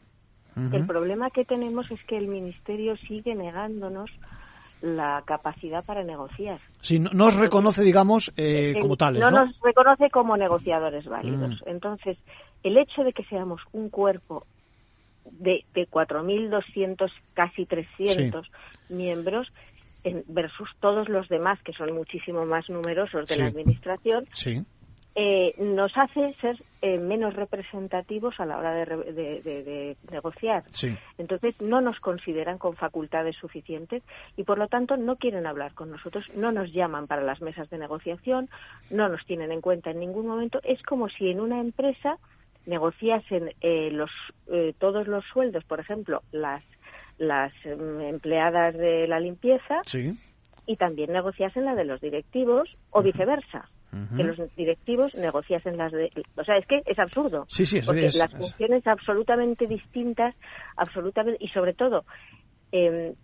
El problema que tenemos es que el Ministerio sigue negándonos la capacidad para negociar. Si no nos reconoce, digamos, eh, como tales. No, nos reconoce como negociadores válidos. Mm. Entonces, el hecho de que seamos un cuerpo de, de 4.200, casi 300 miembros, versus todos los demás, que son muchísimo más numerosos de la Administración, sí. Eh, nos hace ser eh, menos representativos a la hora de, negociar. Entonces no nos consideran con facultades suficientes y por lo tanto no quieren hablar con nosotros, no nos llaman para las mesas de negociación, no nos tienen en cuenta en ningún momento. Es como si en una empresa negociasen eh, los, todos los sueldos, por ejemplo, las, las mm, empleadas de la limpieza y también negociasen la de los directivos o viceversa que los directivos negociasen las de... O sea, es que es absurdo. Sí, sí, porque las funciones absolutamente distintas, absolutamente... Y sobre todo, em,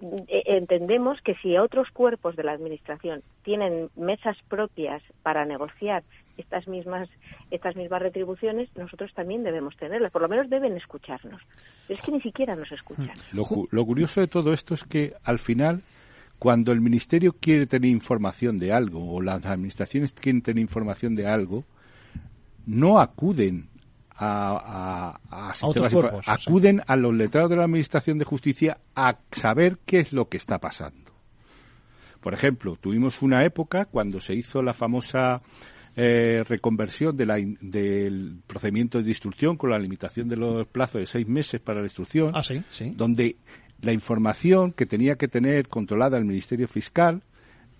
e, entendemos que si otros cuerpos de la Administración tienen mesas propias para negociar estas mismas estas mismas retribuciones, nosotros también debemos tenerlas. Por lo menos deben escucharnos. es que ni siquiera nos escuchan. Lo, lo curioso de todo esto es que al final cuando el Ministerio quiere tener información de algo o las administraciones quieren tener información de algo, no acuden a, a, acuden a los letrados de la Administración de Justicia a saber qué es lo que está pasando. Por ejemplo, tuvimos una época cuando se hizo la famosa eh, reconversión de la, del procedimiento de instrucción con la limitación de los plazos de seis meses para la instrucción, ah, sí, sí. donde la información que tenía que tener controlada el Ministerio Fiscal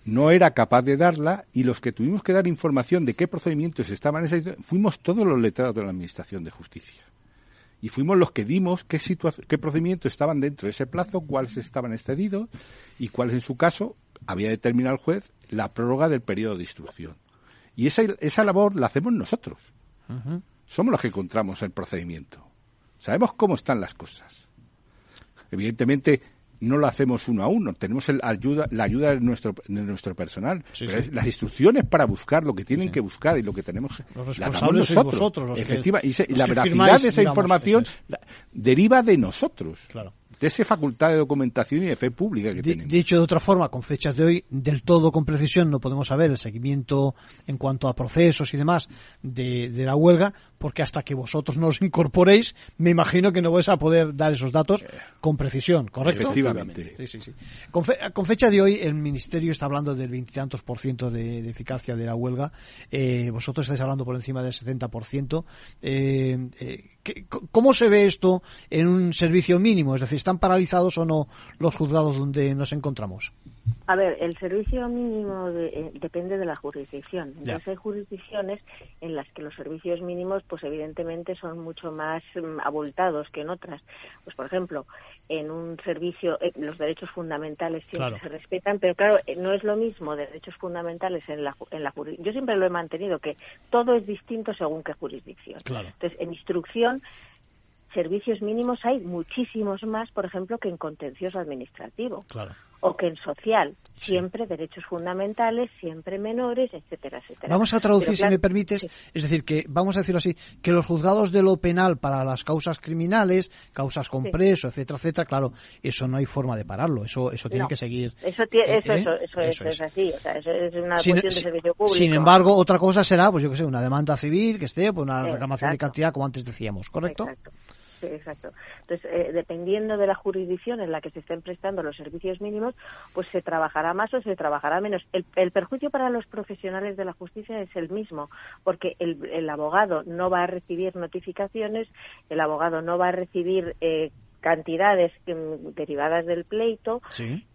no era capaz de darla y los que tuvimos que dar información de qué procedimientos estaban en esa fuimos todos los letrados de la Administración de Justicia. Y fuimos los que dimos qué, qué procedimientos estaban dentro de ese plazo, cuáles estaban excedidos y cuáles en su caso había determinado el juez la prórroga del periodo de instrucción. Y esa, esa labor la hacemos nosotros. Somos los que encontramos el procedimiento. Sabemos cómo están las cosas. Evidentemente, no lo hacemos uno a uno, tenemos el ayuda, la ayuda de nuestro, de nuestro personal. las instrucciones para buscar lo que tienen que buscar y lo que tenemos los responsables nosotros. Vosotros, Efectiva, y, la veracidad de esa información deriva de nosotros. Claro esa facultad de documentación y de fe pública que tenemos. Dicho de otra forma, con fechas de hoy, del todo con precisión no podemos saber el seguimiento en cuanto a procesos y demás de, de la huelga, porque hasta que vosotros no os incorporéis, me imagino que no vais a poder dar esos datos con precisión, ¿correcto? Efectivamente. Sí, sí, sí. Con, fecha de hoy, el Ministerio está hablando del veintitantos por ciento de, eficacia de la huelga. Eh, vosotros estáis hablando por encima del 70%. Eh, eh, ¿Cómo se ve esto en un servicio mínimo? Es decir, ¿están paralizados o no los juzgados donde nos encontramos? A ver, el servicio mínimo eh, depende de la jurisdicción. Entonces hay jurisdicciones en las que los servicios mínimos, pues evidentemente son mucho más mm, abultados que en otras. Pues por ejemplo, en un servicio eh, los derechos fundamentales siempre se respetan, pero claro, eh, no es lo mismo derechos fundamentales en la, en la Yo siempre lo he mantenido que todo es distinto según qué jurisdicción. Entonces, en instrucción servicios mínimos hay muchísimos más, por ejemplo, que en contencioso administrativo. O que en social. Siempre derechos fundamentales, siempre menores, etcétera, etcétera. Vamos a traducir, si me permites, es decir, que vamos a decirlo así, que los juzgados de lo penal para las causas criminales, causas con preso, etcétera, etcétera, claro, eso no hay forma de pararlo, eso eso tiene que seguir. Eso, ¿eh? eso, eso, eso, es así, o sea, eso es una cuestión de servicio público. Sin embargo, otra cosa será, pues yo que sé, una demanda civil que esté, pues una reclamación de cantidad, como antes decíamos, ¿correcto? Exacto. Sí, exacto. Entonces, eh, dependiendo de la jurisdicción en la que se estén prestando los servicios mínimos, pues se trabajará más o se trabajará menos. El, perjuicio para los profesionales de la justicia es el mismo, porque el, abogado no va a recibir notificaciones, el abogado no va a recibir eh, cantidades mm, derivadas del pleito,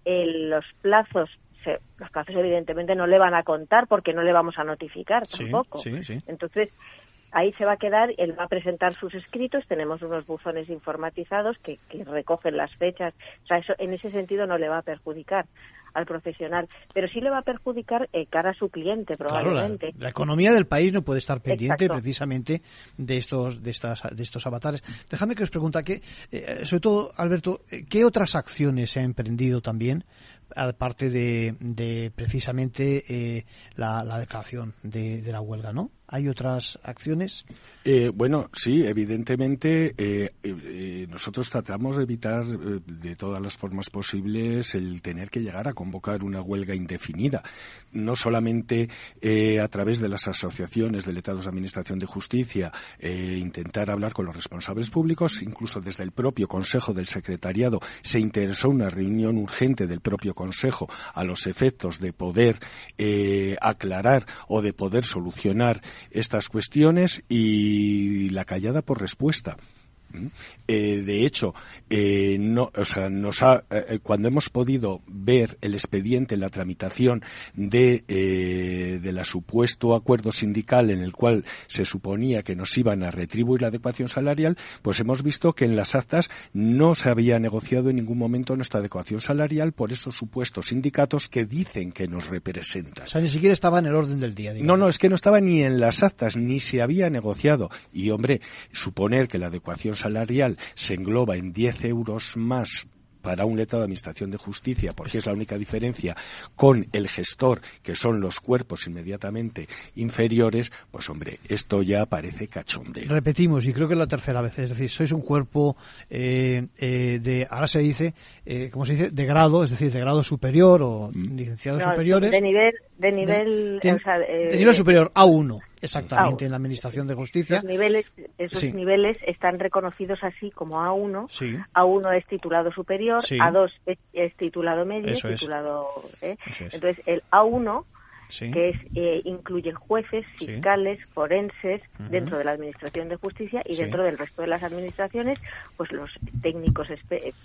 los plazos los plazos evidentemente no le van a contar porque no le vamos a notificar tampoco. Entonces, ahí se va a quedar, él va a presentar sus escritos, tenemos unos buzones informatizados que, recogen las fechas, o sea, eso en ese sentido no le va a perjudicar al profesional, pero sí le va a perjudicar eh, cara a su cliente probablemente. la, economía del país no puede estar pendiente precisamente de estos de estas de estos avatares. Déjame que os pregunte que eh, sobre todo Alberto, eh, ¿qué otras acciones se ha emprendido también aparte de, de precisamente la, declaración de, de la huelga, ¿no? ¿Hay otras acciones? Eh, bueno, sí, evidentemente eh, eh, nosotros tratamos de evitar de todas las formas posibles el tener que llegar a convocar una huelga indefinida, no solamente a través de las asociaciones de letrados de Administración de Justicia, intentar hablar con los responsables públicos, incluso desde el propio Consejo del Secretariado se interesó una reunión urgente del propio Consejo a los efectos de poder aclarar o de poder solucionar estas cuestiones y la callada por respuesta. Eh, de hecho, eh, no, o sea, nos ha, eh, cuando hemos podido ver el expediente, la tramitación de, del supuesto acuerdo sindical en el cual se suponía que nos iban a retribuir la adecuación salarial, pues hemos visto que en las actas no se había negociado en ningún momento nuestra adecuación salarial por esos supuestos sindicatos que dicen que nos representan. O sea, ni siquiera estaba en el orden del día. No, no, es que no estaba ni en las actas, ni se había negociado. Y, hombre, suponer que la adecuación salarial se engloba en 10 euros más para un letrado de Administración de Justicia, porque es la única diferencia con el gestor, que son los cuerpos inmediatamente inferiores, pues hombre, esto ya parece cachondeo. Repetimos, y creo que es la tercera vez, es decir, sois un cuerpo eh, eh, de, ahora se dice, eh, ¿cómo se dice? De grado, es decir, de grado superior o mm. licenciados superiores. De nivel, de nivel, de nivel superior, A1. Exactamente, en la Administración de Justicia. niveles, esos niveles están reconocidos así como A1. A1 es titulado superior, A2 es, titulado medio, titulado... ¿eh? Entonces, el A1 que es, eh, incluye jueces, fiscales, forenses, dentro de la Administración de Justicia y dentro del resto de las administraciones, pues los técnicos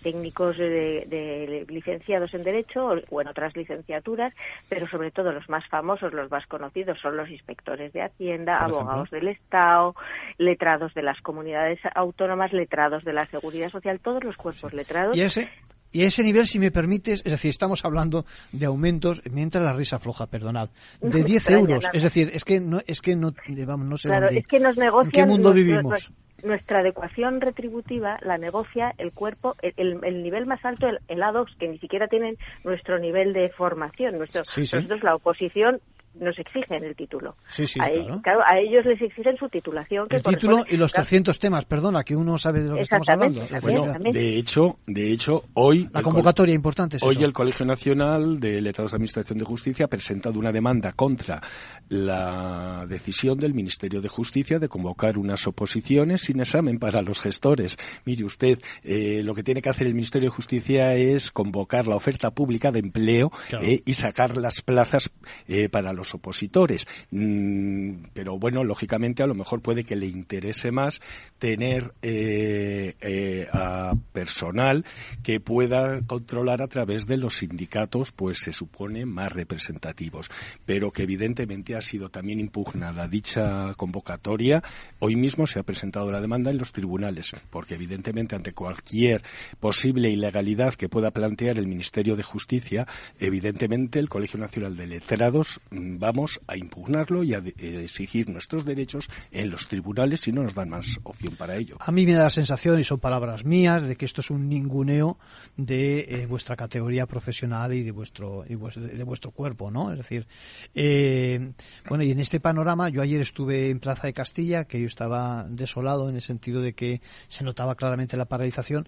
técnicos de, licenciados en Derecho o, en otras licenciaturas, pero sobre todo los más famosos, los más conocidos, son los inspectores de Hacienda, abogados del Estado, letrados de las comunidades autónomas, letrados de la Seguridad Social, todos los cuerpos letrados. ¿Y ese? Y a ese nivel, si me permites, es decir, estamos hablando de aumentos, mientras la risa floja, perdonad, de 10 euros. Es decir, es que no, es que no, vamos, no sé claro, dónde, es que nos en qué mundo vivimos. Nuestra adecuación retributiva la negocia el cuerpo, el, el nivel más alto, el, el, A2, que ni siquiera tienen nuestro nivel de formación. Nuestro, Nosotros, la oposición, nos exigen el título. Sí, sí, claro. a ellos les exigen su titulación. Que el título y los 300 temas, perdona, que uno sabe de lo que estamos hablando. Bueno, de hecho, de hecho, hoy... La convocatoria importante es Hoy el Colegio Nacional de Letrados de Administración de Justicia ha presentado una demanda contra la decisión del Ministerio de Justicia de convocar unas oposiciones sin examen para los gestores. Mire usted, eh, lo que tiene que hacer el Ministerio de Justicia es convocar la oferta pública de empleo eh, y sacar las plazas eh, para los opositores. Mm, pero bueno, lógicamente a lo mejor puede que le interese más tener eh, eh, a personal que pueda controlar a través de los sindicatos, pues se supone más representativos. Pero que evidentemente ha sido también impugnada dicha convocatoria. Hoy mismo se ha presentado la demanda en los tribunales, porque evidentemente ante cualquier posible ilegalidad que pueda plantear el Ministerio de Justicia, evidentemente el Colegio Nacional de Letrados vamos a impugnarlo y a exigir nuestros derechos en los tribunales si no nos dan más opción para ello. A mí me da la sensación, y son palabras mías, de que esto es un ninguneo de eh, vuestra categoría profesional y de vuestro, de vuestro cuerpo, ¿no? Es decir, eh, bueno, y en este panorama, yo ayer estuve en Plaza de Castilla, que yo estaba desolado en el sentido de que se notaba claramente la paralización.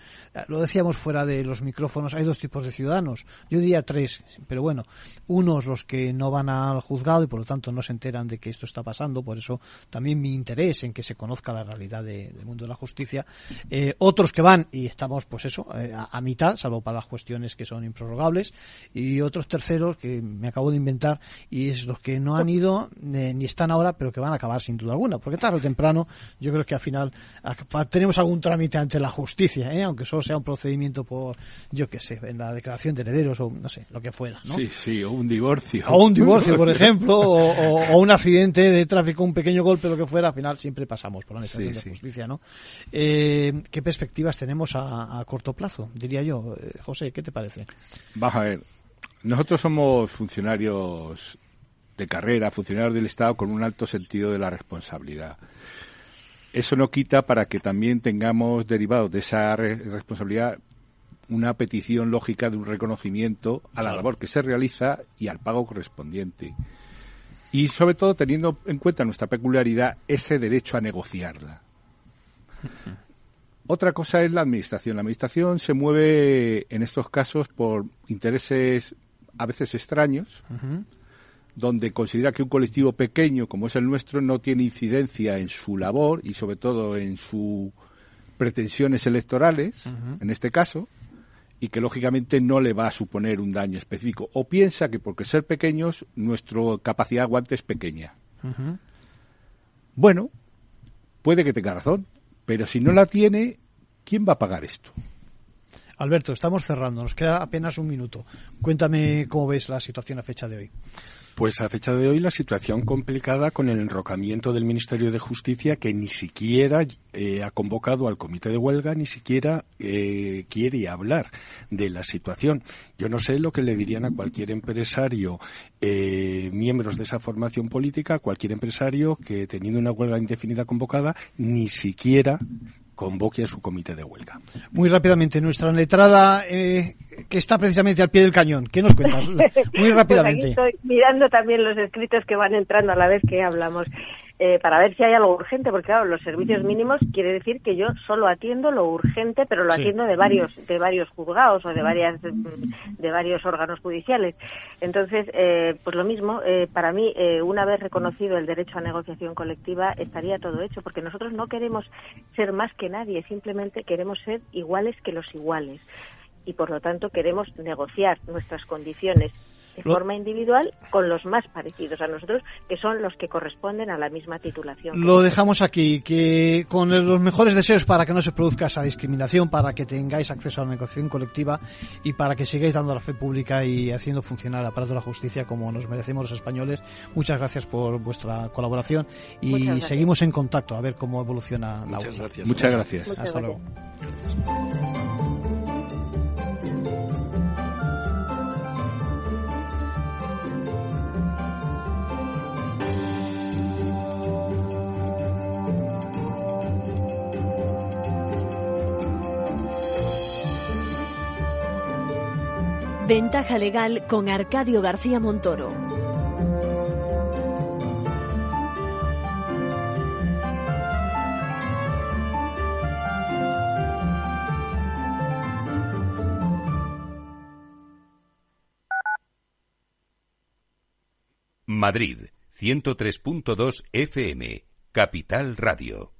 Lo decíamos fuera de los micrófonos, hay dos tipos de ciudadanos. Yo diría tres, pero bueno, unos los que no van al juzgado y por lo tanto no se enteran de que esto está pasando, por eso también mi interés en que se conozca la realidad del mundo de la justicia. Eh, otros que van y estamos, pues eso, eh, a, mitad, salvo para las cuestiones que son improrrogables, y otros terceros que me acabo de inventar y es los que no han ido eh, ni están ahora, pero que van a acabar sin duda alguna, porque tarde o temprano yo creo que al final tenemos algún trámite ante la justicia, aunque solo sea un procedimiento por, yo qué sé, en la declaración de herederos o no sé, lo que fuera. ¿no? Sí, sí, o un divorcio. O un divorcio, [LAUGHS] por ejemplo, o, un accidente de tráfico, un pequeño golpe, lo que fuera, al final siempre pasamos por la necesidad de justicia, ¿no? Eh, ¿Qué perspectivas tenemos a, corto plazo, diría yo? Eh, José, ¿qué te parece? Vamos a ver, nosotros somos funcionarios de carrera, funcionarios del Estado con un alto sentido de la responsabilidad. Eso no quita para que también tengamos derivados de esa responsabilidad una petición lógica de un reconocimiento a la labor que se realiza y al pago correspondiente. Y sobre todo teniendo en cuenta nuestra peculiaridad, ese derecho a negociarla. [LAUGHS] Otra cosa es la administración. La administración se mueve en estos casos por intereses a veces extraños, donde considera que un colectivo pequeño como es el nuestro no tiene incidencia en su labor y sobre todo en sus pretensiones electorales, en este caso, y que lógicamente no le va a suponer un daño específico. O piensa que porque ser pequeños, nuestra capacidad de aguante es pequeña. Bueno, puede que tenga razón, pero si no la tiene, ¿quién va a pagar esto? Alberto, estamos cerrando, nos queda apenas un minuto. Cuéntame cómo ves la situación a fecha de hoy. Pues a fecha de hoy la situación complicada con el enrocamiento del Ministerio de Justicia que ni siquiera eh, ha convocado al comité de huelga, ni siquiera eh, quiere hablar de la situación. Yo no sé lo que le dirían a cualquier empresario, eh, miembros de esa formación política, cualquier empresario que teniendo una huelga indefinida convocada, ni siquiera convoque a su comité de huelga. Muy rápidamente, nuestra letrada eh, que está precisamente al pie del cañón. ¿Qué nos cuentas? [LAUGHS] Muy rápidamente. Pues aquí estoy mirando también los escritos que van entrando a la vez que hablamos. Eh, para ver si hay algo urgente, porque claro, los servicios mínimos quiere decir que yo solo atiendo lo urgente, pero lo atiendo de varios de varios juzgados o de varias de varios órganos judiciales. Entonces, eh, pues lo mismo, eh, para mí, una vez reconocido el derecho a negociación colectiva, estaría todo hecho, porque nosotros no queremos ser más que nadie, simplemente queremos ser iguales que los iguales y por lo tanto queremos negociar nuestras condiciones de forma individual con los más parecidos a nosotros, que son los que corresponden a la misma titulación. Lo dejamos aquí, que con los mejores deseos para que no se produzca esa discriminación, para que tengáis acceso a la negociación colectiva y para que sigáis dando la fe pública y haciendo funcionar el aparato de la justicia como nos merecemos los españoles. Muchas gracias por vuestra colaboración y seguimos en contacto a ver cómo evoluciona la Muchas gracias. Muchas gracias. Hasta luego. Ventaja legal con Arcadio García Montoro. Madrid, 103.2 FM, Capital Radio.